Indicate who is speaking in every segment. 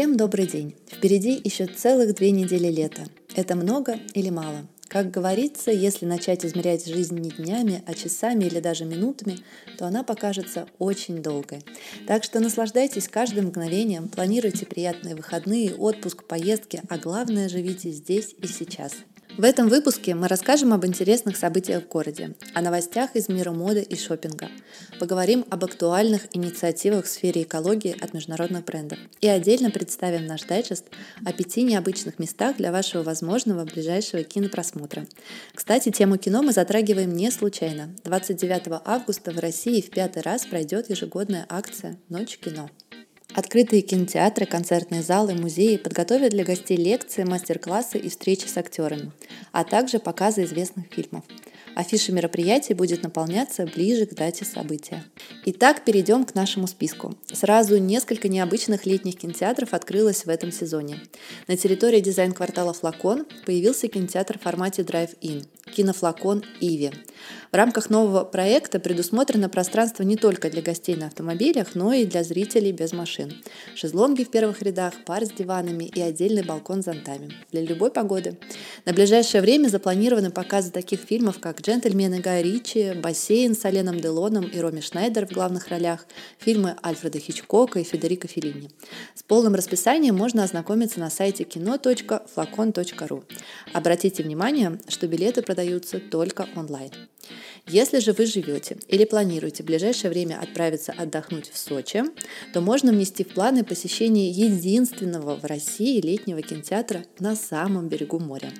Speaker 1: Всем добрый день! Впереди еще целых две недели лета. Это много или мало? Как говорится, если начать измерять жизнь не днями, а часами или даже минутами, то она покажется очень долгой. Так что наслаждайтесь каждым мгновением, планируйте приятные выходные, отпуск, поездки, а главное живите здесь и сейчас. В этом выпуске мы расскажем об интересных событиях в городе, о новостях из мира моды и шопинга, поговорим об актуальных инициативах в сфере экологии от международных брендов и отдельно представим наш дайджест о пяти необычных местах для вашего возможного ближайшего кинопросмотра. Кстати, тему кино мы затрагиваем не случайно. 29 августа в России в пятый раз пройдет ежегодная акция «Ночь кино». Открытые кинотеатры, концертные залы, музеи подготовят для гостей лекции, мастер-классы и встречи с актерами, а также показы известных фильмов. Афиша мероприятий будет наполняться ближе к дате события. Итак, перейдем к нашему списку. Сразу несколько необычных летних кинотеатров открылось в этом сезоне. На территории дизайн-квартала «Флакон» появился кинотеатр в формате Drive-In – кинофлакон «Иви». В рамках нового проекта предусмотрено пространство не только для гостей на автомобилях, но и для зрителей без машин. Шезлонги в первых рядах, пар с диванами и отдельный балкон с зонтами. Для любой погоды. На ближайшее время запланированы показы таких фильмов, как «Джентльмены Гай Ричи», «Бассейн» с Оленом Делоном и Роми Шнайдер в главных ролях, фильмы Альфреда Хичкока и Федерико Феллини. С полным расписанием можно ознакомиться на сайте кино.флакон.ру. Обратите внимание, что билеты продаются только онлайн. Если же вы живете или планируете в ближайшее время отправиться отдохнуть в Сочи, то можно внести в планы посещение единственного в России летнего кинотеатра на самом берегу моря.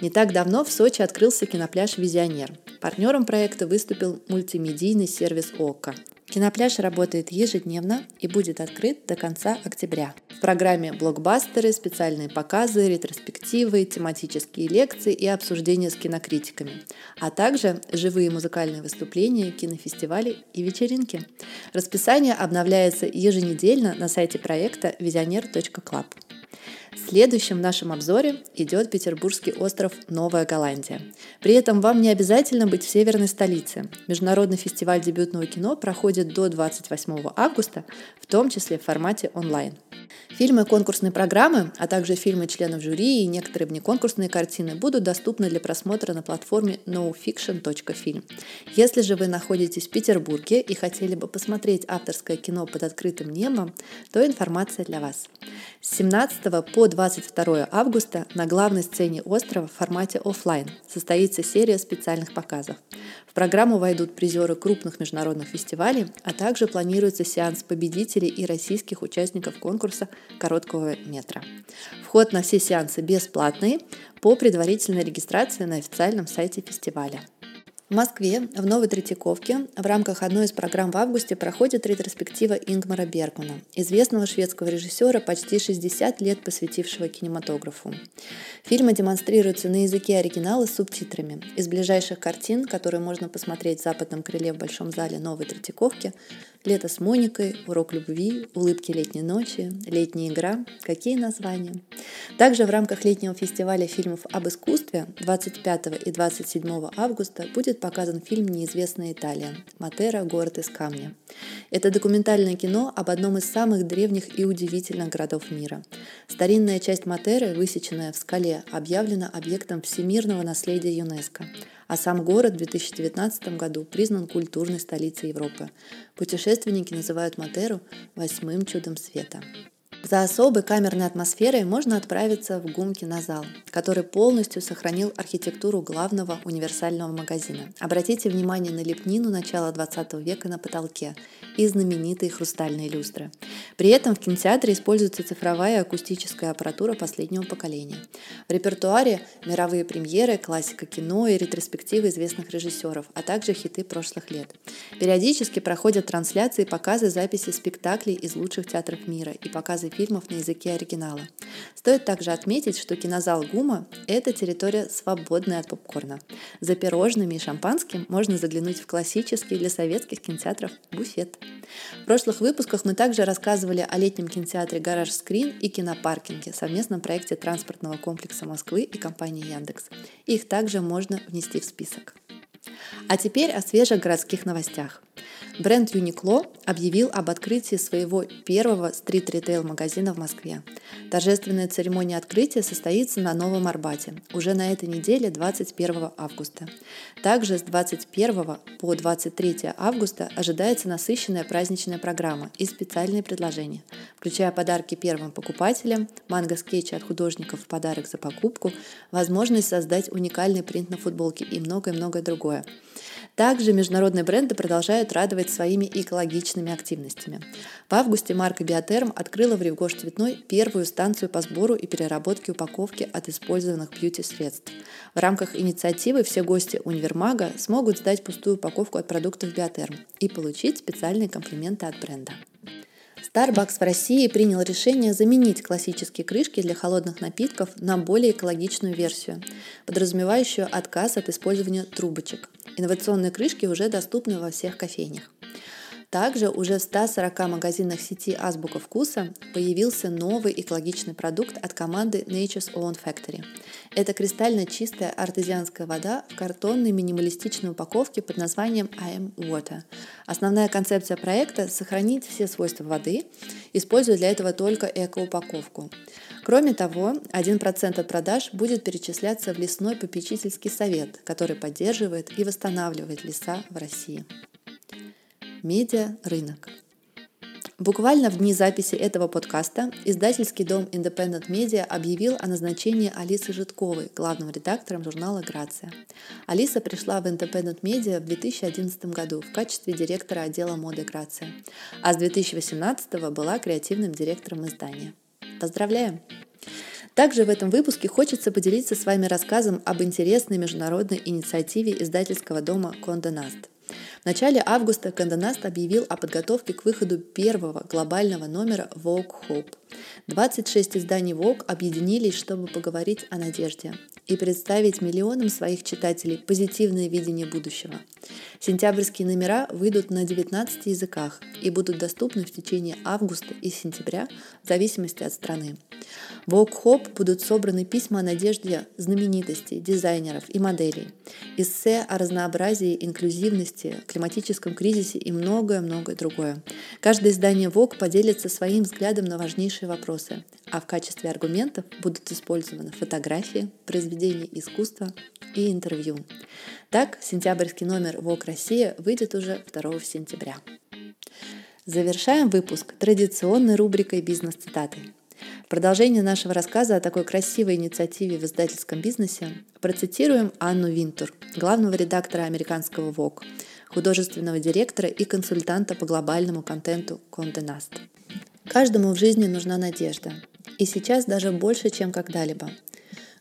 Speaker 1: Не так давно в Сочи открылся кинопляж «Визионер». Партнером проекта выступил мультимедийный сервис ОККО. Кинопляж работает ежедневно и будет открыт до конца октября. В программе блокбастеры, специальные показы, ретроспективы, тематические лекции и обсуждения с кинокритиками, а также живые музыкальные выступления, кинофестивали и вечеринки. Расписание обновляется еженедельно на сайте проекта visioner.club. Следующим в нашем обзоре идет петербургский остров Новая Голландия. При этом вам не обязательно быть в северной столице. Международный фестиваль дебютного кино проходит до 28 августа, в том числе в формате онлайн. Фильмы конкурсной программы, а также фильмы членов жюри и некоторые внеконкурсные картины будут доступны для просмотра на платформе nofiction.film. Если же вы находитесь в Петербурге и хотели бы посмотреть авторское кино под открытым небом, то информация для вас. С 17 по 22 августа на главной сцене острова в формате офлайн состоится серия специальных показов. В программу войдут призеры крупных международных фестивалей, а также планируется сеанс победителей и российских участников конкурса короткого метра. Вход на все сеансы бесплатный по предварительной регистрации на официальном сайте фестиваля. В Москве, в Новой Третьяковке, в рамках одной из программ в августе проходит ретроспектива Ингмара Бергмана, известного шведского режиссера, почти 60 лет посвятившего кинематографу. Фильмы демонстрируются на языке оригинала с субтитрами. Из ближайших картин, которые можно посмотреть в западном крыле в Большом зале Новой Третьяковки, «Лето с Моникой», «Урок любви», «Улыбки летней ночи», «Летняя игра». Какие названия? Также в рамках летнего фестиваля фильмов об искусстве 25 и 27 августа будет показан фильм «Неизвестная Италия» «Матера. Город из камня». Это документальное кино об одном из самых древних и удивительных городов мира. Старинная часть Матеры, высеченная в скале, объявлена объектом всемирного наследия ЮНЕСКо а сам город в 2019 году признан культурной столицей Европы. Путешественники называют Матеру «восьмым чудом света». За особой камерной атмосферой можно отправиться в Гумки на зал, который полностью сохранил архитектуру главного универсального магазина. Обратите внимание на лепнину начала 20 века на потолке и знаменитые хрустальные люстры. При этом в кинотеатре используется цифровая акустическая аппаратура последнего поколения. В репертуаре мировые премьеры, классика кино и ретроспективы известных режиссеров, а также хиты прошлых лет. Периодически проходят трансляции и показы записи спектаклей из лучших театров мира и показы фильмов на языке оригинала. Стоит также отметить, что кинозал ГУМа – это территория, свободная от попкорна. За пирожными и шампанским можно заглянуть в классический для советских кинотеатров буфет. В прошлых выпусках мы также рассказывали о летнем кинотеатре «Гараж Скрин» и кинопаркинге, совместном проекте транспортного комплекса Москвы и компании Яндекс. Их также можно внести в список. А теперь о свежих городских новостях. Бренд Uniqlo объявил об открытии своего первого стрит-ритейл-магазина в Москве. Торжественная церемония открытия состоится на Новом Арбате уже на этой неделе 21 августа. Также с 21 по 23 августа ожидается насыщенная праздничная программа и специальные предложения, включая подарки первым покупателям, манго-скетчи от художников в подарок за покупку, возможность создать уникальный принт на футболке и многое-многое другое. Также международные бренды продолжают радовать своими экологичными активностями. В августе марка Биотерм открыла в Ревгош Цветной первую станцию по сбору и переработке упаковки от использованных бьюти-средств. В рамках инициативы все гости универмага смогут сдать пустую упаковку от продуктов Биотерм и получить специальные комплименты от бренда. Starbucks в России принял решение заменить классические крышки для холодных напитков на более экологичную версию, подразумевающую отказ от использования трубочек. Инновационные крышки уже доступны во всех кофейнях. Также уже в 140 магазинах сети Азбука Вкуса появился новый экологичный продукт от команды Nature's Own Factory. Это кристально чистая артезианская вода в картонной минималистичной упаковке под названием I am Water. Основная концепция проекта – сохранить все свойства воды, используя для этого только экоупаковку. Кроме того, 1% от продаж будет перечисляться в лесной попечительский совет, который поддерживает и восстанавливает леса в России. Медиа рынок. Буквально в дни записи этого подкаста издательский дом Independent Media объявил о назначении Алисы Житковой главным редактором журнала «Грация». Алиса пришла в Independent Media в 2011 году в качестве директора отдела моды «Грация», а с 2018 была креативным директором издания. Поздравляем! Также в этом выпуске хочется поделиться с вами рассказом об интересной международной инициативе издательского дома Condé Nast – в начале августа Канденаст объявил о подготовке к выходу первого глобального номера Vogue Hope. 26 изданий Vogue объединились, чтобы поговорить о надежде и представить миллионам своих читателей позитивное видение будущего. Сентябрьские номера выйдут на 19 языках и будут доступны в течение августа и сентября в зависимости от страны. В Vogue будут собраны письма о надежде знаменитостей, дизайнеров и моделей, эссе о разнообразии, инклюзивности, климатическом кризисе и многое-многое другое. Каждое издание Vogue поделится своим взглядом на важнейшие вопросы, а в качестве аргументов будут использованы фотографии, произведения искусства и интервью. Так, сентябрьский номер Vogue Россия выйдет уже 2 сентября. Завершаем выпуск традиционной рубрикой «Бизнес-цитаты». Продолжение нашего рассказа о такой красивой инициативе в издательском бизнесе процитируем Анну Винтур, главного редактора американского Vogue, художественного директора и консультанта по глобальному контенту Conde Nast. Каждому в жизни нужна надежда. И сейчас даже больше, чем когда-либо.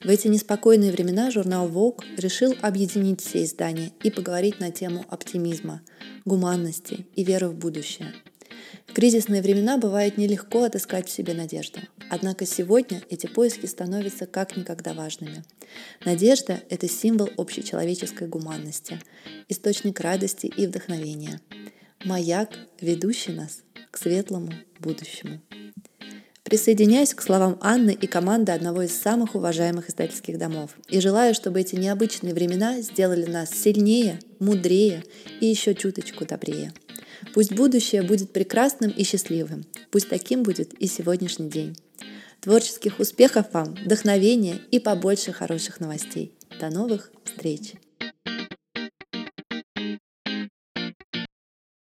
Speaker 1: В эти неспокойные времена журнал Vogue решил объединить все издания и поговорить на тему оптимизма, гуманности и веры в будущее – в кризисные времена бывает нелегко отыскать в себе надежду. Однако сегодня эти поиски становятся как никогда важными. Надежда – это символ общечеловеческой гуманности, источник радости и вдохновения, маяк, ведущий нас к светлому будущему. Присоединяюсь к словам Анны и команды одного из самых уважаемых издательских домов и желаю, чтобы эти необычные времена сделали нас сильнее, мудрее и еще чуточку добрее. Пусть будущее будет прекрасным и счастливым. Пусть таким будет и сегодняшний день. Творческих успехов вам, вдохновения и побольше хороших новостей. До новых встреч!